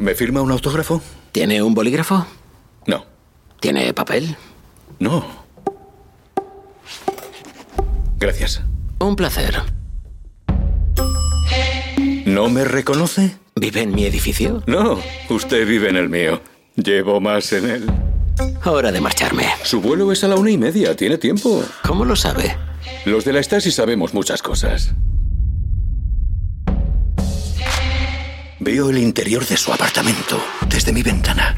¿Me firma un autógrafo? ¿Tiene un bolígrafo? No. ¿Tiene papel? No. Gracias. Un placer. ¿No me reconoce? ¿Vive en mi edificio? No, usted vive en el mío. Llevo más en él. Hora de marcharme. Su vuelo es a la una y media. ¿Tiene tiempo? ¿Cómo lo sabe? Los de la Stasi sabemos muchas cosas. Veo el interior de su apartamento desde mi ventana.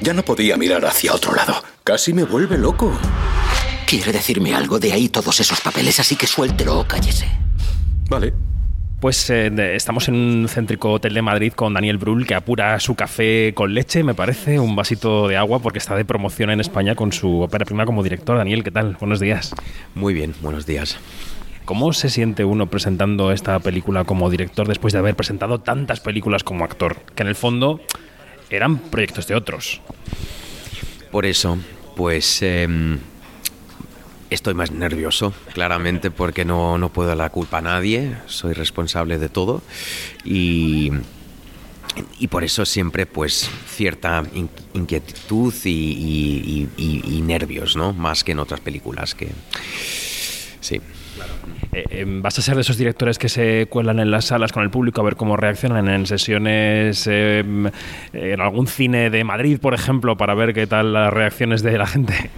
Ya no podía mirar hacia otro lado. Casi me vuelve loco. ¿Quiere decirme algo de ahí todos esos papeles? Así que suéltelo o cállese. Vale. Pues eh, estamos en un céntrico hotel de Madrid con Daniel Brühl, que apura su café con leche, me parece, un vasito de agua, porque está de promoción en España con su ópera prima como director. Daniel, ¿qué tal? Buenos días. Muy bien, buenos días. ¿Cómo se siente uno presentando esta película como director después de haber presentado tantas películas como actor? Que en el fondo eran proyectos de otros. Por eso, pues em, estoy más nervioso, claramente, porque no, no puedo dar la culpa a nadie, soy responsable de todo y, y por eso siempre pues cierta in- inquietud y nervios, ¿no? Más que en otras películas que... Sí. Eh, eh, ¿Vas a ser de esos directores que se cuelan en las salas con el público a ver cómo reaccionan en sesiones eh, en algún cine de Madrid, por ejemplo, para ver qué tal las reacciones de la gente?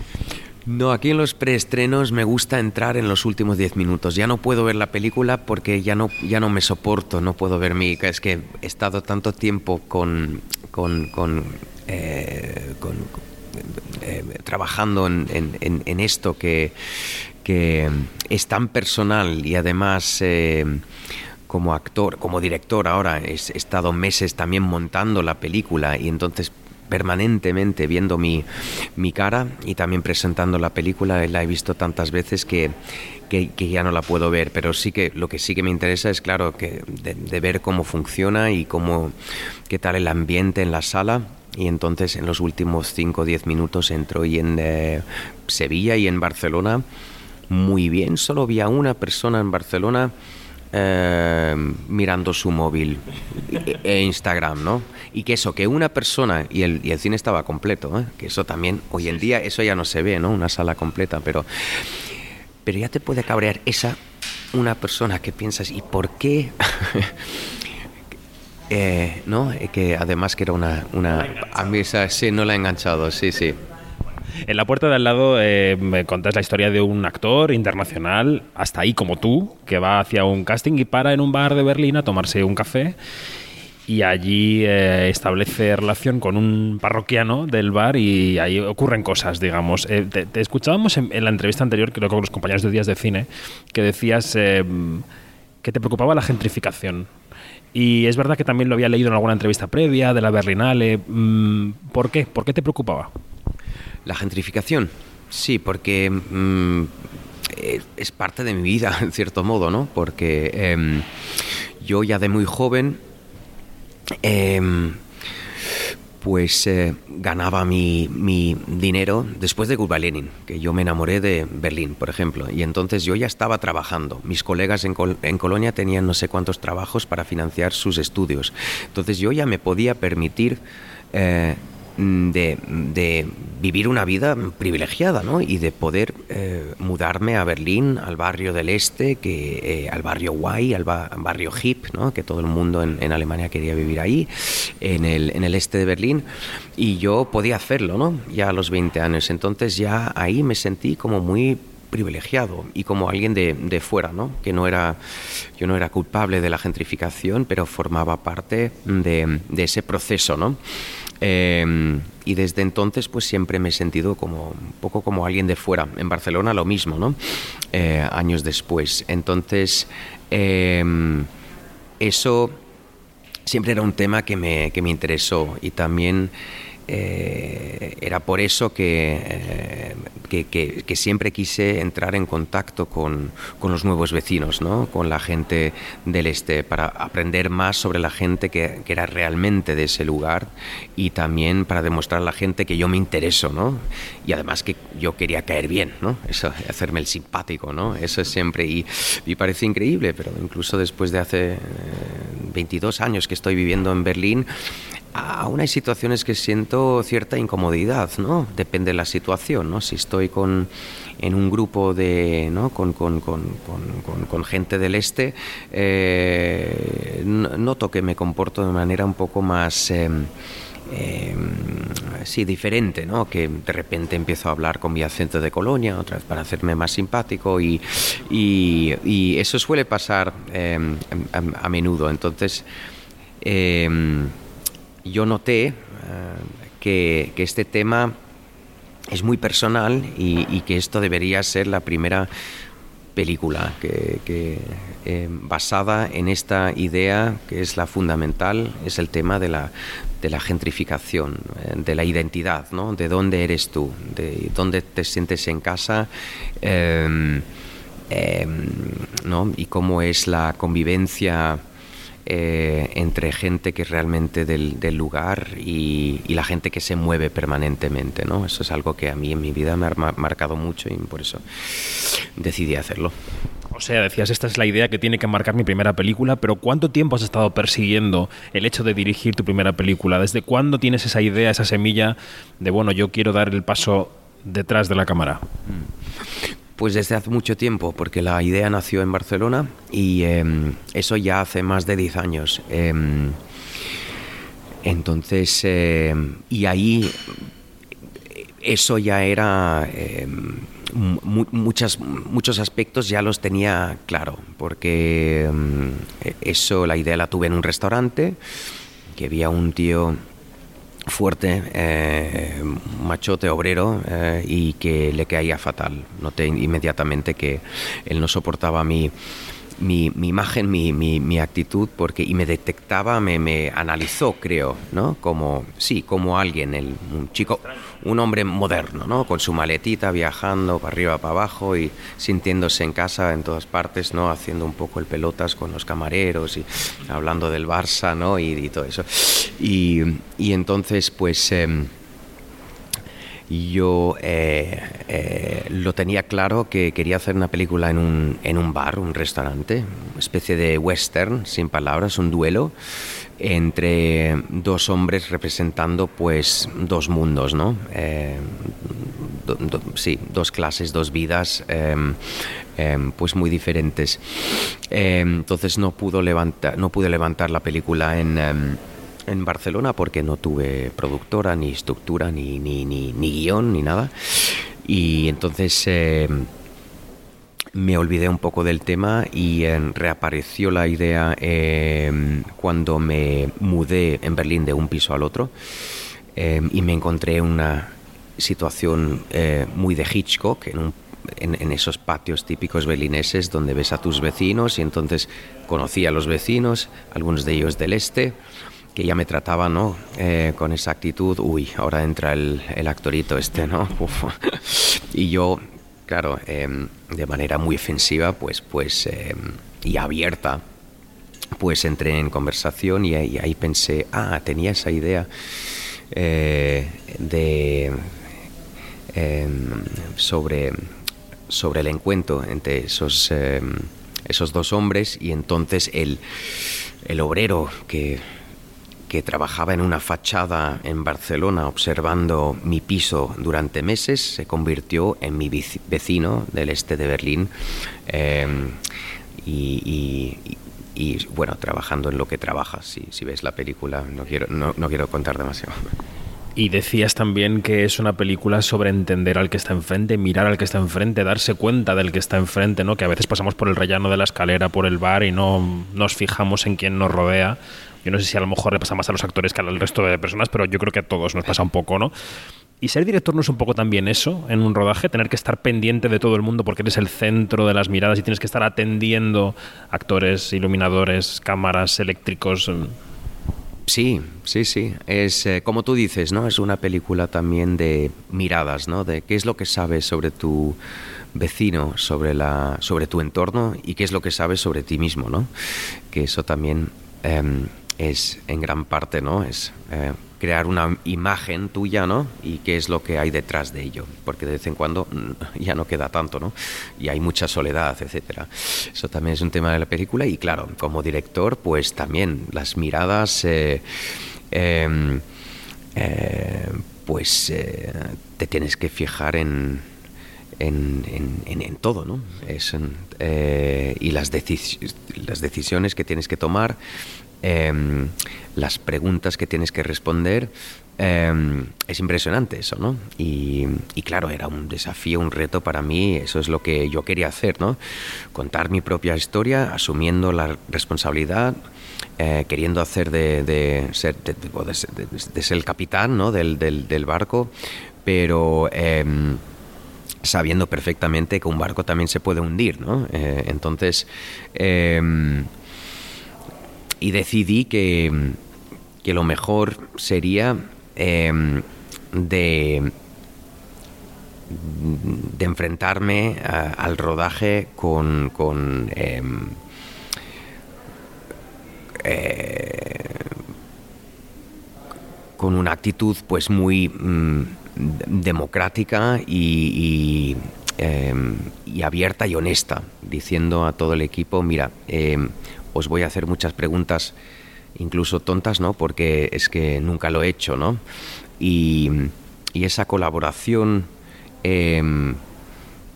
No, aquí en los preestrenos me gusta entrar en los últimos 10 minutos. Ya no puedo ver la película porque ya no, ya no me soporto, no puedo ver mi... Es que he estado tanto tiempo con... con, con, eh, con- eh, trabajando en, esto que, es tan personal y además... eh, como actor, como director ahora, he estado meses también montando la película y entonces permanentemente viendo mi, cara y también presentando la película, la he visto tantas veces que ya no la puedo ver, pero sí que lo que sí que me interesa es, claro, que de, de ver cómo funciona y cómo, qué tal el ambiente en la sala. Y entonces en los últimos 5 o 10 minutos entro y en eh, Sevilla y en Barcelona muy bien. Solo vi a una persona en Barcelona eh, mirando su móvil e, e Instagram, ¿no? Y que eso, que una persona, y el, y el cine estaba completo, ¿eh? que eso también, hoy en día, eso ya no se ve, ¿no? Una sala completa, pero, pero ya te puede cabrear esa, una persona que piensas, ¿y por qué? Eh, ¿No? Eh, Que además que era una... una a mí esa, sí, no la he enganchado, sí, sí. En la puerta de al lado eh, me contas la historia de un actor internacional, hasta ahí como tú, que va hacia un casting y para en un bar de Berlín a tomarse un café y allí eh, establece relación con un parroquiano del bar y ahí ocurren cosas, digamos. Eh, te, te escuchábamos en, en la entrevista anterior, creo que con los compañeros de Días de Cine, que decías eh, que te preocupaba la gentrificación. Y es verdad que también lo había leído en alguna entrevista previa de la Berlinale. Mm, ¿Por qué? ¿Por qué te preocupaba? La gentrificación, sí, porque mm, eh, es parte de mi vida, en cierto modo, ¿no? Porque em, yo ya de muy joven, em, pues eh, ganaba mi, mi dinero después de Gulba Lenin, que yo me enamoré de Berlín, por ejemplo, y entonces yo ya estaba trabajando. Mis colegas en, en Colonia tenían no sé cuántos trabajos para financiar sus estudios. Entonces yo ya me podía permitir... eh, de, de vivir una vida privilegiada ¿no? y de poder eh, mudarme a Berlín, al barrio del este, que, eh, al barrio guay, al ba- barrio hip, ¿no? que todo el mundo en, en Alemania quería vivir ahí, en el, en el este de Berlín, y yo podía hacerlo ¿no? ya a los 20 años. Entonces ya ahí me sentí como muy privilegiado y como alguien de, fuera, ¿no? Que no era, yo no era culpable de la gentrificación, pero formaba parte de, ese proceso, ¿no? Eh, y desde entonces, pues siempre me he sentido como un poco como alguien de fuera. En Barcelona lo mismo, ¿no? Eh, años después. Entonces, eh, eso siempre era un tema que me, que me interesó y también eh, era por eso que, eh, que, que- que siempre quise entrar en contacto con, con los nuevos vecinos, ¿no? con la gente del este, para aprender más sobre la gente que, que era realmente de ese lugar y también para demostrar a la gente que yo me intereso, ¿no? y además que yo quería caer bien, ¿no? eso, hacerme el simpático, ¿no? eso es siempre, y, y parece increíble, pero incluso después de hace eh, 22 años que estoy viviendo en Berlín, aún hay situaciones que siento cierta incomodidad, ¿no? Depende de la situación, ¿no? Si estoy con, en un grupo de, ¿no? con, con, con, con gente del este, eh, noto que me comporto de manera un poco más... Eh, eh, sí, diferente, ¿no? Que de repente empiezo a hablar con mi acento de Colonia, otra vez para hacerme más simpático y, y, eso suele pasar a, a, menudo. Entonces, yo noté que, que, este tema es muy personal y, que esto debería ser la primera película que, eh, basada en esta idea que es la fundamental, es el tema de la, de la gentrificación, eh, de la identidad, ¿no? de dónde eres tú, de dónde te sientes en casa. Eh, ¿no? y cómo es la convivencia eh, entre gente que es realmente del, del lugar y, y, la gente que se mueve permanentemente. ¿no? Eso es algo que a mí en mi vida me ha marcado mucho y por eso decidí hacerlo. O sea, decías, esta es la idea que tiene que marcar mi primera película, pero ¿cuánto tiempo has estado persiguiendo el hecho de dirigir tu primera película? ¿Desde cuándo tienes esa idea, esa semilla de, bueno, yo quiero dar el paso detrás de la cámara? Pues desde hace mucho tiempo, porque la idea nació en Barcelona y eh, eso ya hace más de 10 años. Eh, entonces, eh, y ahí eso ya era, muchos aspectos ya los tenía claro, porque eso, la idea la tuve en un restaurante, que había un tío fuerte, eh, machote, obrero, eh, y que le caía fatal. Noté inmediatamente que él no soportaba mi, mi, mi imagen, mi, mi, mi, actitud, porque y me detectaba, me, me, analizó, creo, ¿no? Como, sí, como alguien, el, un chico, un hombre moderno, ¿no? Con su maletita viajando para arriba, para abajo y sintiéndose en casa en todas partes, ¿no? Haciendo un poco el pelotas con los camareros y hablando del Barça, ¿no? Y, todo eso. Y, y, entonces, pues... Eh, yo eh, eh, lo tenía claro que quería hacer una película en un, en un bar, un restaurante, una especie de western, sin palabras, un duelo entre dos hombres representando pues dos mundos, ¿no? Eh, sí, dos clases, dos vidas pues muy diferentes. entonces no, pudo levantar, no pude levantar la película en en Barcelona porque no tuve productora, ni estructura, ni, ni, ni, ni guion, ni nada. Y entonces eh, me olvidé un poco del tema y eh, reapareció la idea eh, cuando me mudé en Berlín de un piso al otro y me encontré una situación muy de Hitchcock en, esos patios típicos berlineses donde ves a tus vecinos y entonces conocí a los vecinos, algunos de ellos del este, que ya me trataba ¿no? Eh, con esa actitud, uy, ahora entra el, el actorito este, ¿no? Y yo, claro, eh, de manera muy ofensiva, pues, pues, eh, y abierta, pues entré en conversación y, ahí pensé, ah, tenía esa idea eh, de sobre, sobre el encuentro entre esos, esos dos hombres y entonces el, el obrero que que trabajaba en una fachada en Barcelona observando mi piso durante meses, se convirtió en mi vecino del este de Berlín y, y, y, bueno, trabajando en lo que trabaja. Si, si ves la película, no quiero, no, no quiero contar demasiado. Y decías también que es una película sobre entender al que está enfrente, mirar al que está enfrente, darse cuenta del que está enfrente, ¿no? Que a veces pasamos por el rellano de la escalera, por el bar y no nos fijamos en quién nos rodea. Yo no sé si a lo mejor le pasa más a los actores que al resto de personas, pero yo creo que a todos nos pasa un poco, ¿no? Y ser director no es un poco también eso en un rodaje, tener que estar pendiente de todo el mundo porque eres el centro de las miradas y tienes que estar atendiendo actores, iluminadores, cámaras, eléctricos. Sí, sí, sí. Es eh, como tú dices, ¿no? Es una película también de miradas, ¿no? De qué es lo que sabes sobre tu vecino, sobre la, sobre tu entorno y qué es lo que sabes sobre ti mismo, ¿no? Que eso también eh, es en gran parte, ¿no? Es eh, crear una imagen tuya, ¿no? Y qué es lo que hay detrás de ello, porque de vez en cuando mm, ya no queda tanto, ¿no? Y hay mucha soledad, etcétera. Eso también es un tema de la película y claro, como director, pues también las miradas, eh, em, eh, pues te tienes que fijar en en, en, todo, ¿no? Es y las, las decisiones que tienes que tomar Em, las preguntas que tienes que responder. Em, es impresionante eso, ¿no? Y, claro, era un desafío, un reto para mí, eso es lo que yo quería hacer, ¿no? Contar mi propia historia, asumiendo la responsabilidad, eh, queriendo hacer de, ser, de, ser el capitán ¿no? del, del, barco, pero em, sabiendo perfectamente que un barco también se puede hundir, ¿no? Eh, entonces, y decidí que, que lo mejor sería em, de, de enfrentarme al rodaje con, con em, eh, con una actitud pues muy mm, democrática y, em, y, abierta y honesta, diciendo a todo el equipo, mira, os voy a hacer muchas preguntas, incluso tontas, ¿no? Porque es que nunca lo he hecho, ¿no? Y, esa colaboración em,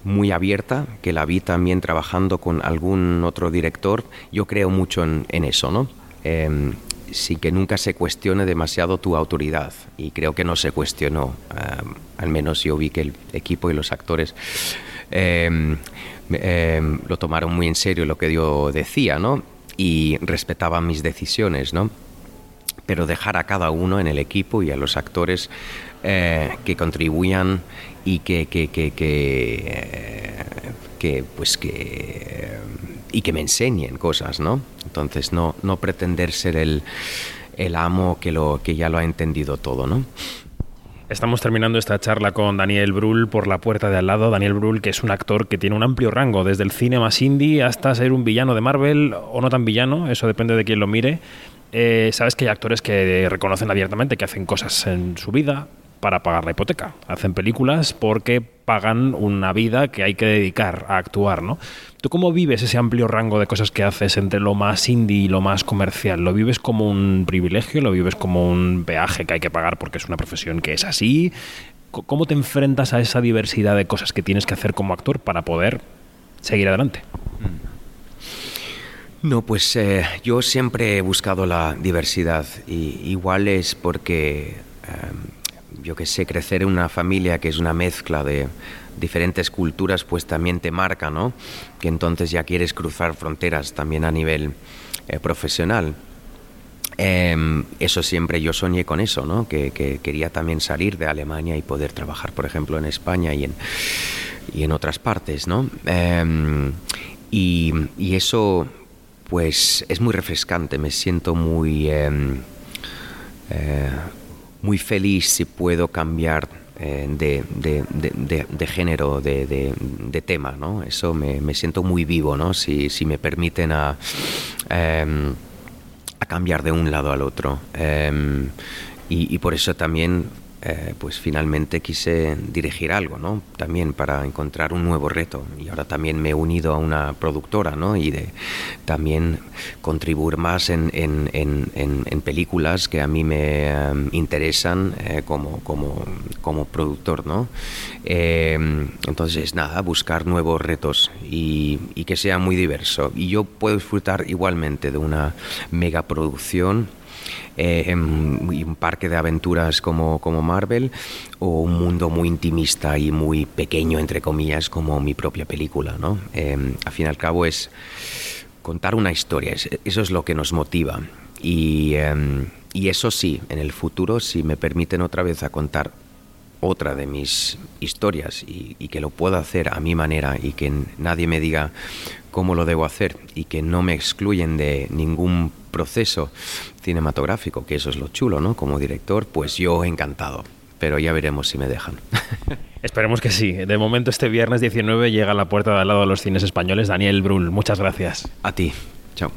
muy abierta, que la vi también trabajando con algún otro director, yo creo mucho en, eso, ¿no? Em, sin que nunca se cuestione demasiado tu autoridad. Y creo que no se cuestionó. Em, al menos yo vi que el equipo y los actores lo tomaron muy en serio lo que yo decía, ¿no? Y respetaba mis decisiones, ¿no? Pero dejar a cada uno en el equipo y a los actores eh, que contribuyan y que, que, que, que, pues que y que me enseñen cosas, ¿no? Entonces no, no pretender ser el, el amo que, lo, que ya lo ha entendido todo, ¿no? Estamos terminando esta charla con Daniel Brühl por la puerta de al lado. Daniel Brühl, que es un actor que tiene un amplio rango, desde el cine más indie hasta ser un villano de Marvel o no tan villano, eso depende de quién lo mire. Eh, sabes que hay actores que reconocen abiertamente que hacen cosas en su vida para pagar la hipoteca. Hacen películas porque pagan una vida que hay que dedicar a actuar, ¿no? ¿Tú cómo vives ese amplio rango de cosas que haces entre lo más indie y lo más comercial? ¿Lo vives como un privilegio? ¿Lo vives como un peaje que hay que pagar porque es una profesión que es así? ¿Cómo te enfrentas a esa diversidad de cosas que tienes que hacer como actor para poder seguir adelante? No, pues eh, yo siempre he buscado la diversidad y igual es porque em, yo que sé, crecer en una familia que es una mezcla de diferentes culturas, pues también te marca, ¿no? Que entonces ya quieres cruzar fronteras también a nivel eh, profesional. Em, eso siempre yo soñé con eso, ¿no? Que, quería también salir de Alemania y poder trabajar, por ejemplo, en España y en, y en otras partes, ¿no? Em, y, eso, pues, es muy refrescante. Me siento muy em, eh, muy feliz si puedo cambiar eh, de, de, de, género, de, tema, ¿no? Eso me, me, siento muy vivo, ¿no? Si, si me permiten a, em, a cambiar de un lado al otro. Em, y, y, por eso también eh, pues finalmente quise dirigir algo, ¿no? También para encontrar un nuevo reto. Y ahora también me he unido a una productora, ¿no? Y de también contribuir más en, en, en, películas que a mí me em, interesan eh, como, como, como, productor, ¿no? Em, entonces, nada, buscar nuevos retos y, y que sea muy diverso. Y yo puedo disfrutar igualmente de una megaproducción eh, en un parque de aventuras como, como Marvel o un mundo muy intimista y muy pequeño, entre comillas, como mi propia película. ¿no? Eh, al fin y al cabo es contar una historia, eso es lo que nos motiva. Y, eh, y eso sí, en el futuro, si me permiten otra vez a contar otra de mis historias y, y, que lo pueda hacer a mi manera y que nadie me diga cómo lo debo hacer y que no me excluyen de ningún proceso cinematográfico, que eso es lo chulo, ¿no? Como director, pues yo encantado, pero ya veremos si me dejan. Esperemos que sí. De momento este viernes 19 llega a la puerta de al lado de los cines españoles Daniel Brühl. Muchas gracias. A ti. Chao.